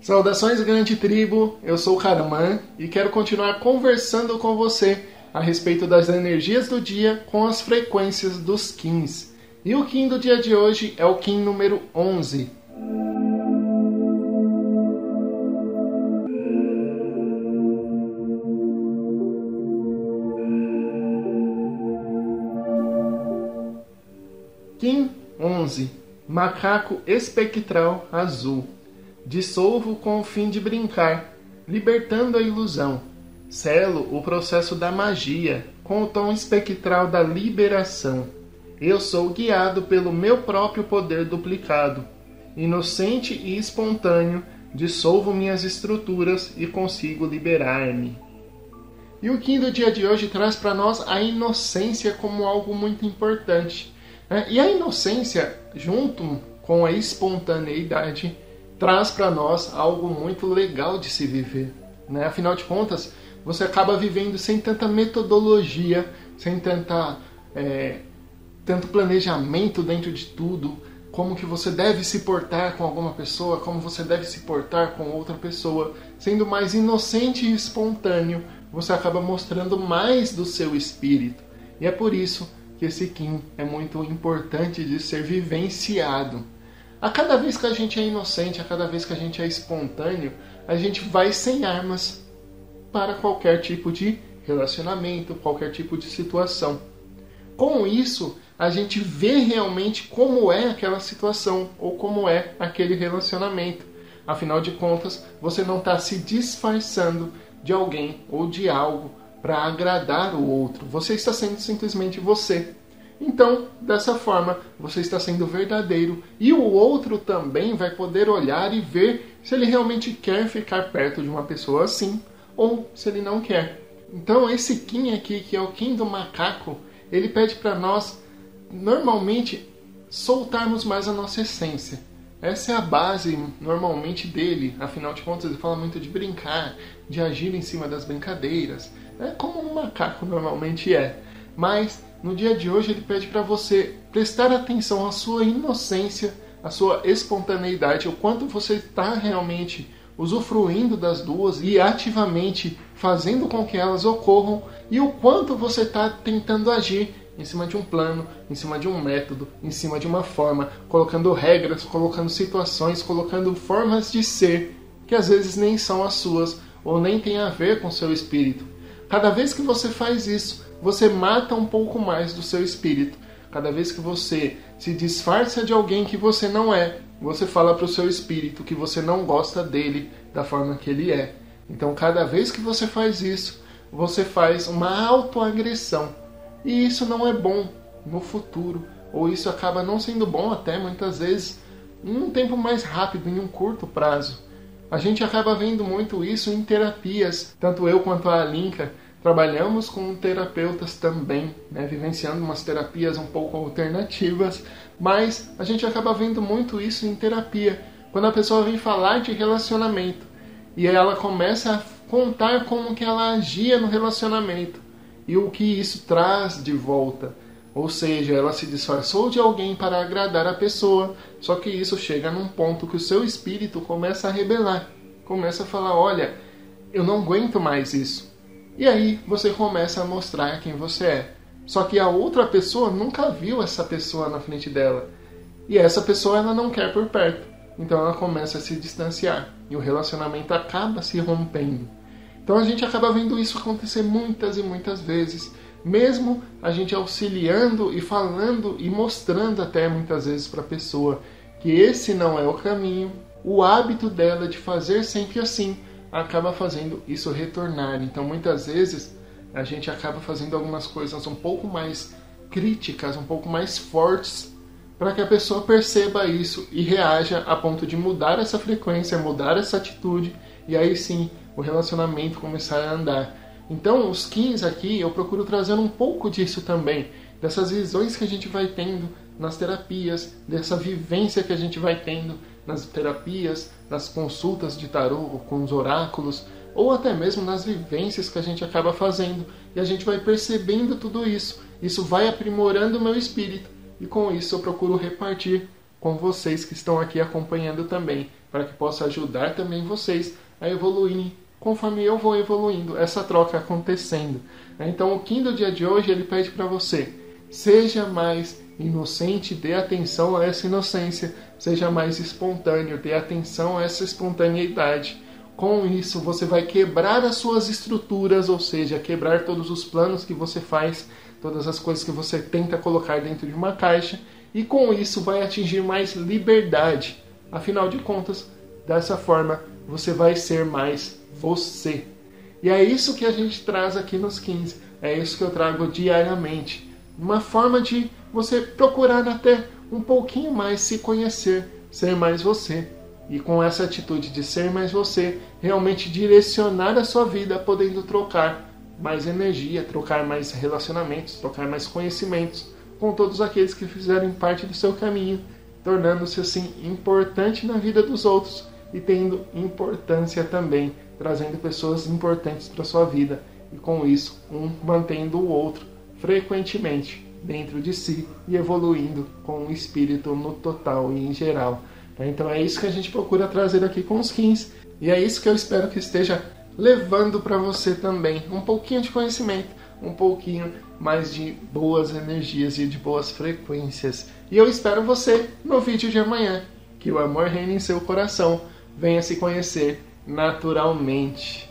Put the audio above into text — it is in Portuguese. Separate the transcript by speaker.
Speaker 1: Saudações, grande tribo! Eu sou o Karaman e quero continuar conversando com você a respeito das energias do dia com as frequências dos Kins. E o Kim do dia de hoje é o Kim número 11. Kim 11 Macaco espectral azul. Dissolvo com o fim de brincar, libertando a ilusão. Selo o processo da magia, com o tom espectral da liberação. Eu sou guiado pelo meu próprio poder duplicado. Inocente e espontâneo, dissolvo minhas estruturas e consigo liberar-me. E o Kim do dia de hoje traz para nós a inocência como algo muito importante. Né? E a inocência, junto com a espontaneidade, traz para nós algo muito legal de se viver. Né? Afinal de contas, você acaba vivendo sem tanta metodologia, sem tanta, é, tanto planejamento dentro de tudo, como que você deve se portar com alguma pessoa, como você deve se portar com outra pessoa, sendo mais inocente e espontâneo, você acaba mostrando mais do seu espírito. E é por isso que esse Kim é muito importante de ser vivenciado. A cada vez que a gente é inocente, a cada vez que a gente é espontâneo, a gente vai sem armas para qualquer tipo de relacionamento, qualquer tipo de situação. Com isso, a gente vê realmente como é aquela situação ou como é aquele relacionamento. Afinal de contas, você não está se disfarçando de alguém ou de algo para agradar o outro. Você está sendo simplesmente você. Então, dessa forma, você está sendo verdadeiro e o outro também vai poder olhar e ver se ele realmente quer ficar perto de uma pessoa assim ou se ele não quer. Então, esse Kim aqui, que é o Kim do macaco, ele pede para nós, normalmente, soltarmos mais a nossa essência. Essa é a base, normalmente, dele. Afinal de contas, ele fala muito de brincar, de agir em cima das brincadeiras. É como um macaco normalmente é. Mas no dia de hoje ele pede para você prestar atenção à sua inocência, à sua espontaneidade, o quanto você está realmente usufruindo das duas e ativamente fazendo com que elas ocorram e o quanto você está tentando agir em cima de um plano, em cima de um método, em cima de uma forma, colocando regras, colocando situações, colocando formas de ser que às vezes nem são as suas ou nem tem a ver com seu espírito. Cada vez que você faz isso, você mata um pouco mais do seu espírito. Cada vez que você se disfarça de alguém que você não é, você fala para o seu espírito que você não gosta dele da forma que ele é. Então, cada vez que você faz isso, você faz uma autoagressão. E isso não é bom no futuro, ou isso acaba não sendo bom até muitas vezes em um tempo mais rápido, em um curto prazo. A gente acaba vendo muito isso em terapias, tanto eu quanto a Alinka Trabalhamos com terapeutas também, né, vivenciando umas terapias um pouco alternativas, mas a gente acaba vendo muito isso em terapia, quando a pessoa vem falar de relacionamento e ela começa a contar como que ela agia no relacionamento e o que isso traz de volta. Ou seja, ela se disfarçou de alguém para agradar a pessoa, só que isso chega num ponto que o seu espírito começa a rebelar, começa a falar: olha, eu não aguento mais isso. E aí você começa a mostrar quem você é. Só que a outra pessoa nunca viu essa pessoa na frente dela. E essa pessoa ela não quer por perto. Então ela começa a se distanciar. E o relacionamento acaba se rompendo. Então a gente acaba vendo isso acontecer muitas e muitas vezes. Mesmo a gente auxiliando e falando e mostrando até muitas vezes para a pessoa que esse não é o caminho, o hábito dela de fazer sempre assim acaba fazendo isso retornar. Então, muitas vezes, a gente acaba fazendo algumas coisas um pouco mais críticas, um pouco mais fortes, para que a pessoa perceba isso e reaja a ponto de mudar essa frequência, mudar essa atitude, e aí sim o relacionamento começar a andar. Então, os 15 aqui, eu procuro trazer um pouco disso também, dessas visões que a gente vai tendo nas terapias, dessa vivência que a gente vai tendo nas terapias, nas consultas de tarô com os oráculos, ou até mesmo nas vivências que a gente acaba fazendo, e a gente vai percebendo tudo isso. Isso vai aprimorando o meu espírito, e com isso eu procuro repartir com vocês que estão aqui acompanhando também. para que possa ajudar também vocês a evoluírem conforme eu vou evoluindo, essa troca acontecendo. Então o Kim do dia de hoje ele pede para você, seja mais inocente, dê atenção a essa inocência, seja mais espontâneo, dê atenção a essa espontaneidade. Com isso, você vai quebrar as suas estruturas, ou seja, quebrar todos os planos que você faz, todas as coisas que você tenta colocar dentro de uma caixa, e com isso vai atingir mais liberdade. Afinal de contas, dessa forma você vai ser mais você. E é isso que a gente traz aqui nos 15, é isso que eu trago diariamente. Uma forma de você procurar até um pouquinho mais se conhecer, ser mais você. E com essa atitude de ser mais você, realmente direcionar a sua vida, podendo trocar mais energia, trocar mais relacionamentos, trocar mais conhecimentos com todos aqueles que fizerem parte do seu caminho, tornando-se assim importante na vida dos outros e tendo importância também, trazendo pessoas importantes para sua vida e com isso um mantendo o outro frequentemente dentro de si e evoluindo com o espírito no total e em geral. Então é isso que a gente procura trazer aqui com os skins e é isso que eu espero que esteja levando para você também um pouquinho de conhecimento, um pouquinho mais de boas energias e de boas frequências. E eu espero você no vídeo de amanhã. Que o amor reine em seu coração. Venha se conhecer naturalmente.